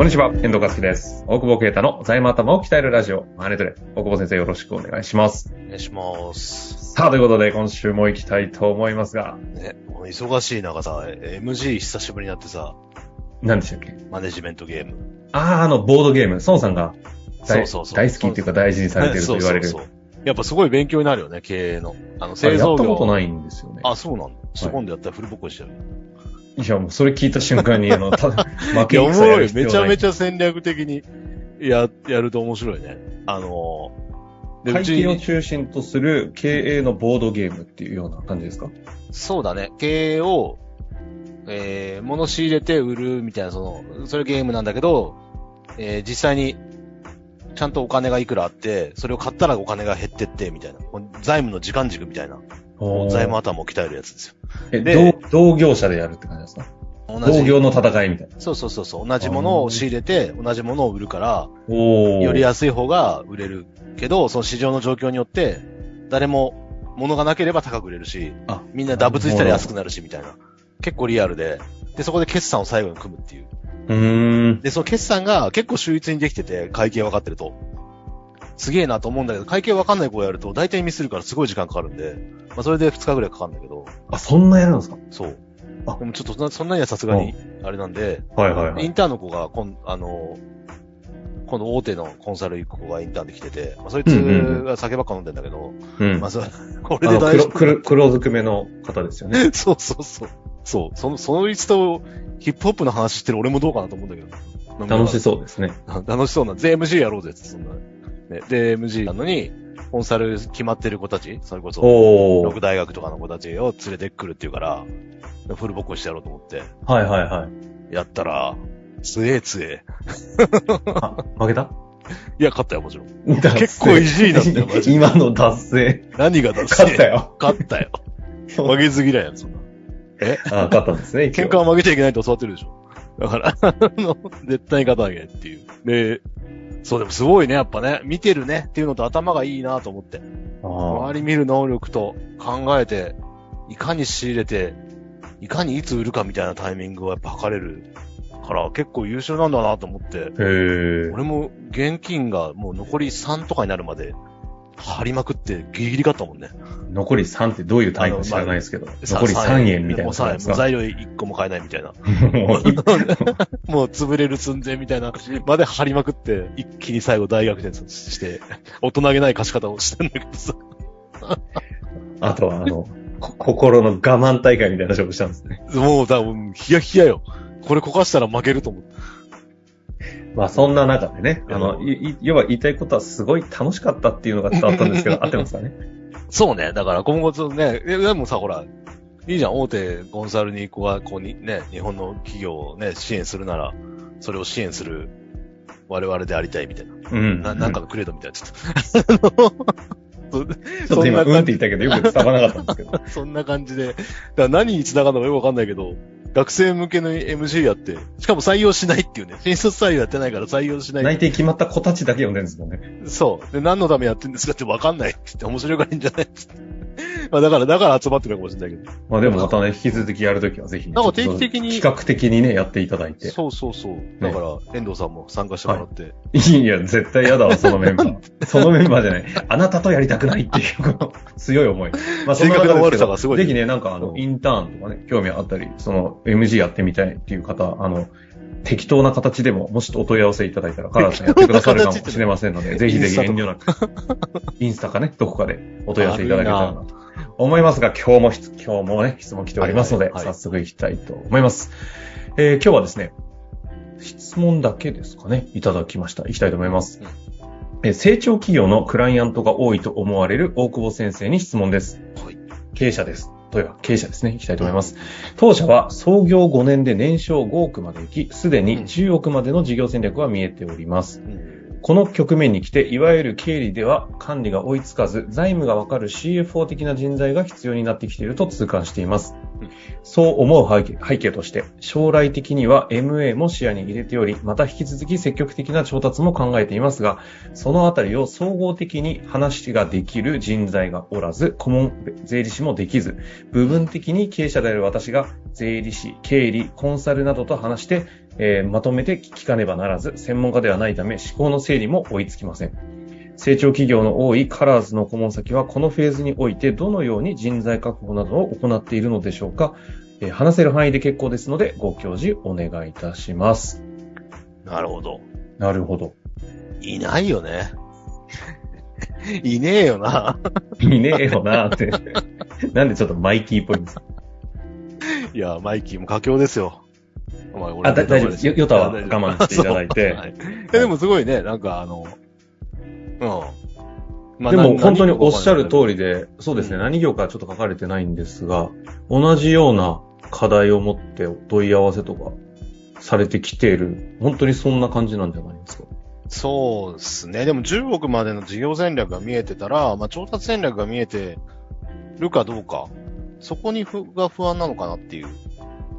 こんにちは、遠藤和樹です。大久保啓太の財務頭を鍛えるラジオ、マネトレ。大久保先生よろしくお願いします。お願いします。さあ、ということで今週も行きたいと思いますが、ね、もう忙しい中さ、MG 久しぶりになってさ、何でしたっけ？マネジメントゲーム。あー、あの、ボードゲーム、孫さんが大そうそうそう大好きっていうか大事にされてると言われる。そうそうそうやっぱすごい勉強になるよね、経営の。あの、製造業。ったことないんですよね。あ、そうなんだ。ちょっと今度やったらフルボッコしてる。いや、もうそれ聞いた瞬間に、あの、た 負け戦やろい。る必要ないめちゃめちゃ戦略的に や、やると面白いね。あのー、会計を中心とする経営のボードゲームっていうような感じですか？そうだね。経営を、えー、物仕入れて売るみたいな、その、それゲームなんだけど、えー、実際に、ちゃんとお金がいくらあって、それを買ったらお金が減ってって、みたいな。財務の時間軸みたいな。財務頭を鍛えるやつですよ。え、で同同業者でやるって感じですか？同同業の戦いみたいな。そうそうそうそう。同じものを仕入れて、同じものを売るから。より安い方が売れるけど、その市場の状況によって、誰も物がなければ高く売れるし、あ、みんなダブついたら安くなるし、みたいな。結構リアルで。で、そこで決算を最後に組むっていう。うーん。で、その決算が結構秀逸にできてて、会計分かってると。すげえなと思うんだけど、会計分かんない子をやると、大体ミスるからすごい時間かかるんで、まあそれで2日ぐらいかかるんだけど、あ、そんなやるんですか？そう。あでもちょっとそんなにはさすがに、あれなんで、はいはいはい。インターンの子が、こん、あの、この大手のコンサル行く子がインターンで来てて、まあ、そいつうんうんうんが酒ばっか飲んでんだけど、うん。まあ、そ これで大丈黒、夫。黒、黒ずくめの方ですよね。そうそうそう。そう。その、そのいつとヒップホップの話してる俺もどうかなと思うんだけど。楽しそうですね。う。楽しそうな。で、MC やろうぜって、そんな。ね、で、MC なのに、コンサル決まってる子たち、それこそ。六大学とかの子たちを連れてくるっていうから、フルボッコしてやろうと思って、はいはいはい。やったら、つえつえ。あ、負けた？いや、勝ったよ、もちろん。結結構意地になったよマジで 今の達成。何がだ勝った。よ。勝ったよ。負けず嫌いやん、そんな。あ、勝ったんですね。喧嘩は負けちゃいけないと教わってるでしょ。だから、あの、絶対に勝たなきゃっていう。で、そうでもすごいね、やっぱね、見てるねっていうのと頭がいいなと思って。あ周り見る能力と考えて、いかに仕入れて、いかにいつ売るかみたいなタイミングをやっぱ測れるから結構優秀なんだなと思って。俺も現金がもう残り3とかになるまで張りまくってギリギリ勝ったもんね。残り3ってどういう単位か知らないですけど、残り3円みたいなもう材料1個も買えないみたいな。もうもう潰れる寸前みたいなまで張りまくって、一気に最後大逆転して、大人げない貸し方をしてんだけどさ。あとは、あの、こ心の我慢大会みたいな勝負したんですね。もうだ、もうヒヤヒヤよ。これこかしたら負けると思って。まあそんな中でね、あの、いい要は言いたいことはすごい楽しかったっていうのが伝わったんですけど、合ってますかね？そうね。だから今後とね、えでもさ、ほら、いいじゃん。大手コンサルにこうが、こうにね、日本の企業をね、支援するなら、それを支援する我々でありたいみたいな。うん。ななんかのクレードみたいな。ちょっと。ちょっと今、うんって言ったけど、よく伝わらなかったんですけど。そんな感じで。だ何に繋がるのかよくわかんないけど、学生向けの MC やって、しかも採用しないっていうね。新卒採用やってないから採用しない。内定決まった子たちだけ呼んでるんですもんね。そう。で、何のためやってんですかってわかんないって言って面白がりんじゃないって。まあだから、だから集まってるのかもしれないけど。まあでもまたね、引き続きやるときはぜひね、なんか定期的に企画的にね、やっていただいて。そうそうそう。だから、遠藤さんも参加してもらって。いや、絶対嫌だわ、そのメンバー。そのメンバーじゃない。あなたとやりたくないっていう、この強い思い。まあ、性格の悪さがすごいぜひね、なんかあの、うんインターンとかね、興味あったり、その、MG やってみたいっていう方、あの、適当な形でも、もしお問い合わせいただいたら、カラーさんやってくださるかもしれませんので、ぜひぜひ遠慮なく、インスタかね、どこかでお問い合わせいただけたらなと思いますが、今日も質、今日もね、質問来ておりますので、はいはいはい早速行きたいと思います。えー今日はですね、質問だけですかね、いただきました。行きたいと思います。うんえー成長企業のクライアントが多いと思われる大久保先生に質問です。はい。経営者です。というか、経営者ですね。行きたいと思います。当社は創業5年で年商5億まで行き、すでに10億までの事業戦略は見えております。うん。この局面に来て、いわゆる経理では管理が追いつかず、財務がわかる CFO 的な人材が必要になってきていると痛感しています。そう思う背景背景として、将来的には MA も視野に入れており、また引き続き積極的な調達も考えていますが、そのあたりを総合的に話ができる人材がおらず、顧問税理士もできず、部分的に経営者である私が税理士、経理、コンサルなどと話して、えーまとめて聞かねばならず、専門家ではないため思考の整理も追いつきません。成長企業の多いカラーズの顧問先はこのフェーズにおいてどのように人材確保などを行っているのでしょうか、えー話せる範囲で結構ですのでご教示お願いいたします。なるほど。なるほど。いないよね。いねえよな。いねえよなーって。なんでちょっとマイキーっぽいんですか？いや、マイキーも佳境ですよ。お前、俺あ、だ大丈夫です。よヨタは我慢していただいて。はいえでもすごいね、なんかあの、うん。まあでもな本当におっしゃる通り。りで、そうですね、うん何業かはちょっと書かれてないんですが、同じような課題を持ってお問い合わせとかされてきている、本当にそんな感じなんじゃないですか？そうですね。でも10億までの事業戦略が見えてたら、まあ調達戦略が見えてるかどうか、そこに不が不安なのかなっていう。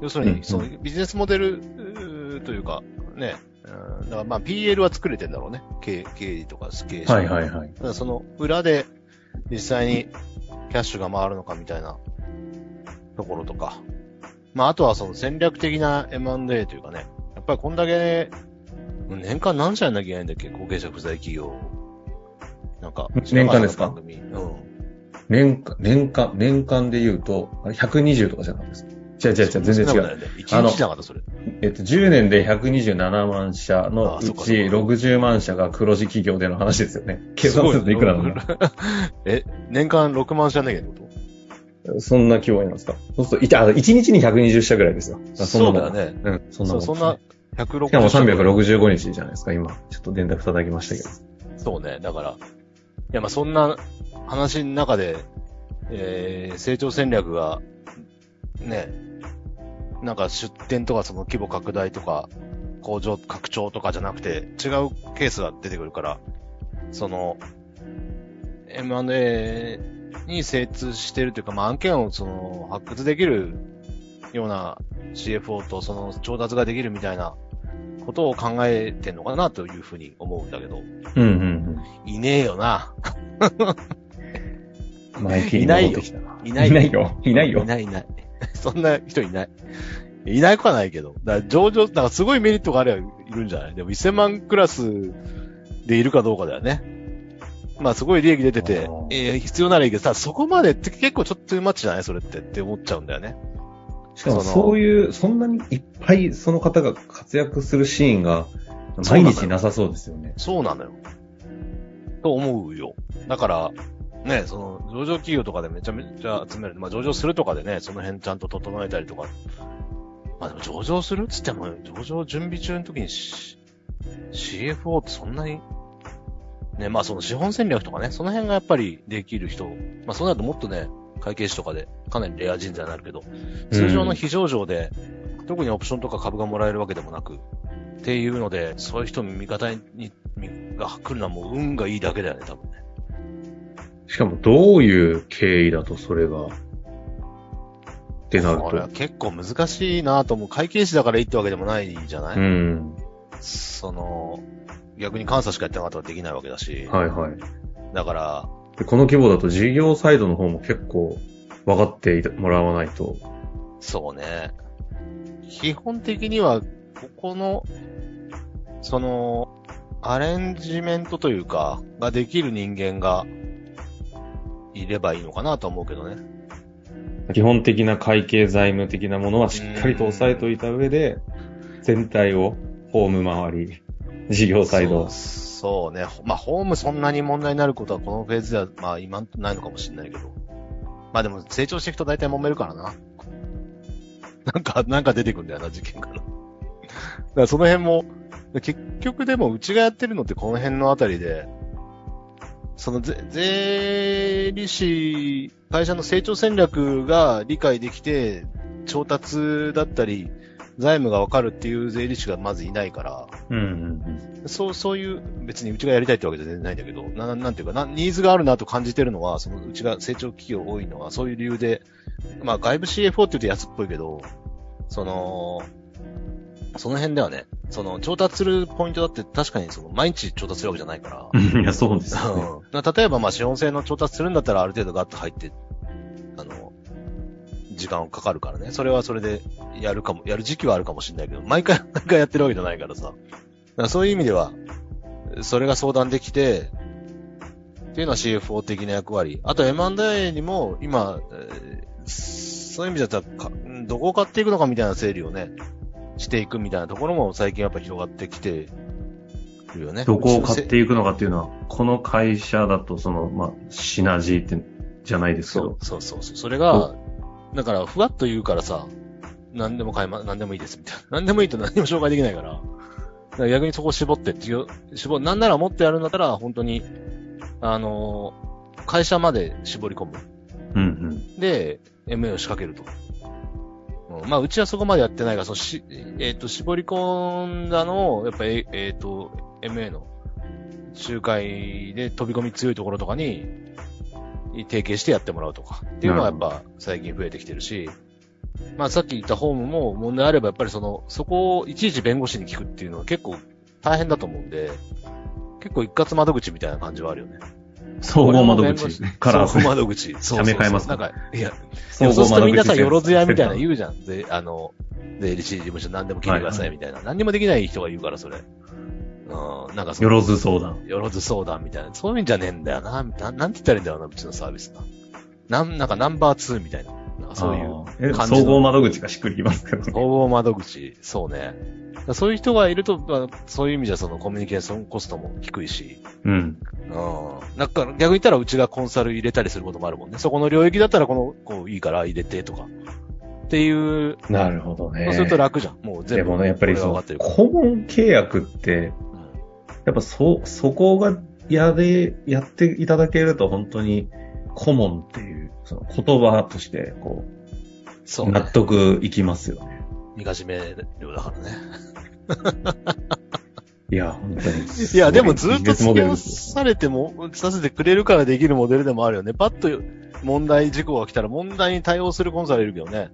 要するに、うんうんそのビジネスモデルというか、ね、うんだからまあ PL は作れてんだろうね。経経理とか経営者。はいはいはい。だからその裏で実際にキャッシュが回るのかみたいなところとか。まああとはその戦略的な M&A というかね。やっぱりこんだけ、年間何社やんなきゃいけないんだっけ？後継者不在企業。なんか、年間ですか？番組うん。年間、年間、年間で言うと、あれ120とかじゃなかったですか？違う違う違う、全然違う。ね。1日じゃなかった、それ。えっと、10年で127万社のうちあそっかそっか60万社が黒字企業での話ですよね。計算するといくらなの？え、年間6万社やんなきゃいけってこそんな規模なんですか？そうすると、いた、あ1日に120社ぐらいですよ。とそんなもんそうだよね。うん、そんなもんそう、そんな160しかも365日じゃないですか、今。ちょっと電卓叩きましたけど。そうね。だから、いや、まあ、そんな話の中で、えー、成長戦略が、ね、なんか出店とかその規模拡大とか、工場拡張とかじゃなくて、違うケースが出てくるから、その、M&A に精通してるというか、まあ、案件をその、発掘できるような CFO とその調達ができるみたいなことを考えてんのかなというふうに思うんだけど、うんうんいねえよな。うん。マイキーに戻ってきたな。いないいないよ。いないよい。ないいない。そんな人いない。いないくはないけど。だから上場、だからすごいメリットがあればいるんじゃない？でも1000万クラスでいるかどうかだよね。まあすごい利益出ててえー必要ならいいけど、さ、そこまでって結構ちょっとマッチじゃない？それってって思っちゃうんだよね。しかもそういう、そんなにいっぱいその方が活躍するシーンが毎日なさそうですよね。そうなのよ。と思うよ。だから、ね、その、上場企業とかでめちゃめちゃ集める。まあ上場するとかでね、その辺ちゃんと整えたりとか。まあでも上場するっつっても、上場準備中の時にし CFO ってそんなに、ね、まあその資本戦略とかね、その辺がやっぱりできる人、まあそうなるともっとね、会計士とかでかなりレア人材になるけど、通常の非上場で、特にオプションとか株がもらえるわけでもなく、っていうので、そういう人味方に、にが来るのはもう運がいいだけだよね、多分ね。しかもどういう経緯だとそれが、ってなるこれはと。結構難しいなと思う。会計士だからいいってわけでもないじゃない、うん。その、逆に監査しかやってなかったらできないわけだし。はいはい。だから、でこの規模だと事業サイドの方も結構分かってもらわないと。そうね。基本的には、ここの、その、アレンジメントというか、ができる人間が、いればいいのかなと思うけどね。基本的な会計財務的なものはしっかりと押さえておいた上で、全体をホーム周り、事業サイドそう。ね。まあ、ホームそんなに問題になることはこのフェーズでは、まあ、今ないのかもしれないけど。まあでも、成長していくと大体揉めるからな。なんか、なんか出てくるんだよな、事件から。だからその辺も、結局でもうちがやってるのってこの辺のあたりで、その税、税理士、会社の成長戦略が理解できて、調達だったり、財務がわかるっていう税理士がまずいないから、うんうんそう、そういう、別にうちがやりたいってわけじゃ全然ないんだけど、ななんていうかな、ニーズがあるなと感じてるのは、そのうちが成長企業多いのは、そういう理由で、まあ外部 CFO って言うと安っぽいけど、その、その辺ではね、その調達するポイントだって確かにその毎日調達するわけじゃないから。いや、そうですよね。うん例えばまあ資本性の調達するんだったらある程度ガッと入って、あの、時間かかるからね。それはそれでやるかも、やる時期はあるかもしれないけど、毎回 毎回やってるわけじゃないからさ。らそういう意味では、それが相談できて、っていうのは CFO 的な役割。あと M&A にも今、えーそういう意味だったらか、どこを買っていくのかみたいな整理をね、していくみたいなところも最近やっぱ広がってきてるよね。どこを買っていくのかっていうのは、この会社だと、その、まあ、シナジーって、じゃないですけど。そうそうそうそれが、だから、ふわっと言うからさ、何でも買いま、何でもいいです、みたいな。何でもいいと何も紹介できないから。だから逆にそこを絞ってっていう、絞、なんならもっとやるんだったら、本当に、あのー会社まで絞り込む。うんうん。で、MA を仕掛けると。うん、まあ、うちはそこまでやってないから、そのし、えっ、と、絞り込んだのを、やっぱり、えっ、と、MA の仲介で飛び込み強いところとかに、提携してやってもらうとか。っていうのはやっぱ最近増えてきてるし、まあさっき言ったホームも問題あればやっぱりその、そこをいちいち弁護士に聞くっていうのは結構大変だと思うんで、結構一括窓口みたいな感じはあるよね。総合窓口から、総合窓口。社名変えますかなんか、いや、総そうするとみんなさ、センよろずやみたいな言うじゃん。で、あの、税理士事務所何でも聞いてくださいみたいな。何にもできない人が言うから、それ。うん、なんかそのよろず相談。よろず相談みたいな。そういうんじゃねえんだよな。ななんて言ったらいいんだろうな、うちのサービスが。なん、なんかナンバー2みたいな。そういう感じの総合窓口がしっくりきますけどね。総合窓口、そうね。そういう人がいると、まあそういう意味じゃそのコミュニケーションコストも低いし。うん。うん。なんか逆に言ったらうちがコンサル入れたりすることもあるもんね。そこの領域だったらこの、こういいから入れてとか。っていう、なるほどね。そうすると楽じゃん。もう全部。でもね、やっぱりその、これが分かってるから顧問契約って、うんやっぱそ、そこがやれ、やっていただけると本当に顧問っていう、その言葉として、こう、そう、納ね。得いきますよね。みかじめ量だからね。いや、本当に。いや、でもずっと付き合わされても、させてくれるからできるモデルでもあるよね。パッと問題事項が来たら問題に対応するコンサルいるけどね。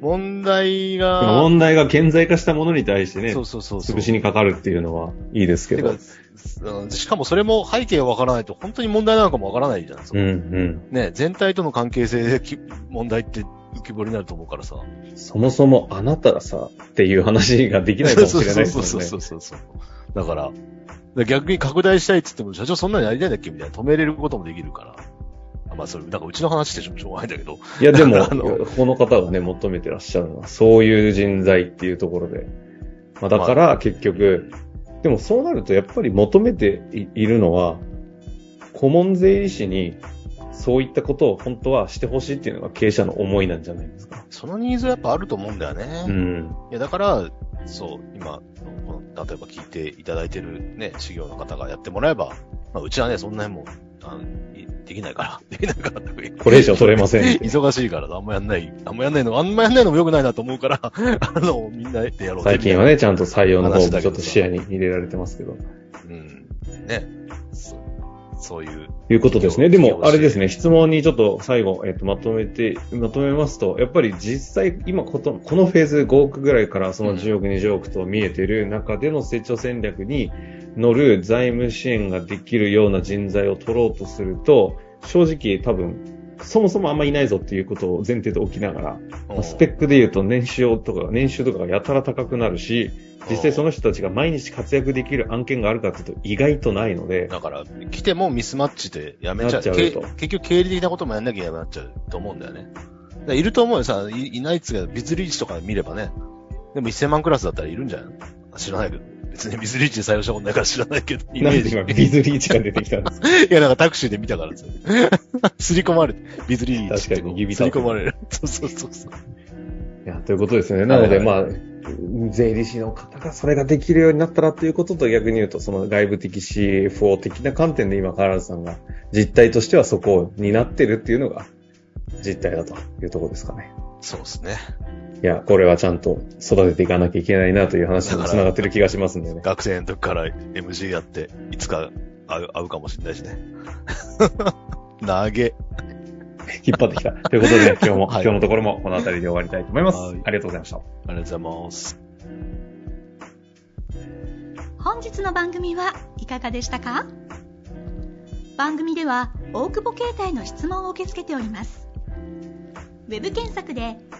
問題よ。が、問題が顕在化したものに対してねそ、うそうそうそう。潰しにかかるっていうのはいいですけどてか。うんしかもそれも背景がわからないと本当に問題なのかもわからないじゃないですか。うんうん。ね、全体との関係性でき問題って浮き彫りになると思うからさ。そもそもあなたらさ、っていう話ができないかもしれないですそうよね。そうそうそうそう。だから、だから逆に拡大したいっつっても、社長そんなにやりたいんだっけみたいな止めれることもできるから。あまあそれ、なんかうちの話してしょうがないんだけど。いや、でも、この方がね、求めてらっしゃるのは、そういう人材っていうところで。まあ、だから、結局、でもそうなると、やっぱり求めていいるのは、顧問税理士に、そういったことを本当はしてほしいっていうのが経営者の思いなんじゃないですか。そのニーズはやっぱあると思うんだよね。うん。いや、だから、そう、今、この例えば聞いていただいてるね、修行の方がやってもらえば、まあ、うちはね、そんな辺も、あのいできないから、できないからこれ以上取れません。忙しいから、あんまやんない、あんまやんないの、あんまやんないのも良くないなと思うから、あの、みんなでやろう最近はね、ちゃんと採用の方もちょっと視野に入れられてますけど。うん。ね。そそういう。いうことですね。でも、あれですね、質問にちょっと最後、えっと、まとめて、まとめますと、やっぱり実際、今こと、このフェーズ5億ぐらいからその10億、20億と見えてる中での成長戦略に乗る財務支援ができるような人材を取ろうとすると、正直多分、そもそもあんまいないぞっていうことを前提で置きながら、まあスペックで言うと年収とか、年収とかがやたら高くなるし、実際その人たちが毎日活躍できる案件があるかっていうと意外とないので、だから、来てもミスマッチでやめちゃう。ゃう結局経理的なこともやんなきゃいけなっちゃうと思うんだよね。いると思うよさ、いいないっつうか、ビズリーチとか見ればね。でも1000万クラスだったらいるんじゃない？の知らないけど。別にビズリーチで採用したことないから知らないけど、イメージ。なんで今ビズリーチが出てきたんですか？いや、なんかタクシーで見たからですよ。すり込まれて、ビズリーチ確かに指すり込まれる。そうそうそうそう。いや、ということですね。なので、はいまあ、税理士の方がそれができるようになったらということと逆に言うと、その外部的 CFO 的な観点で今、原田さんが実態としてはそこになってるっていうのが実態だというところですかね。そうですね。いや、これはちゃんと育てていかなきゃいけないなという話につながってる気がしますんでね。学生の時から MG やって、いつか会う会うかもしれないしね。投げ。引っ張ってきた。ということで、今日も、はい今日のところもこの辺りで終わりたいと思います。はいありがとうございました。ありがとうございます。本日の番組はいかがでしたか？番組では大久保携帯の質問を受け付けておりますウェブ検索で「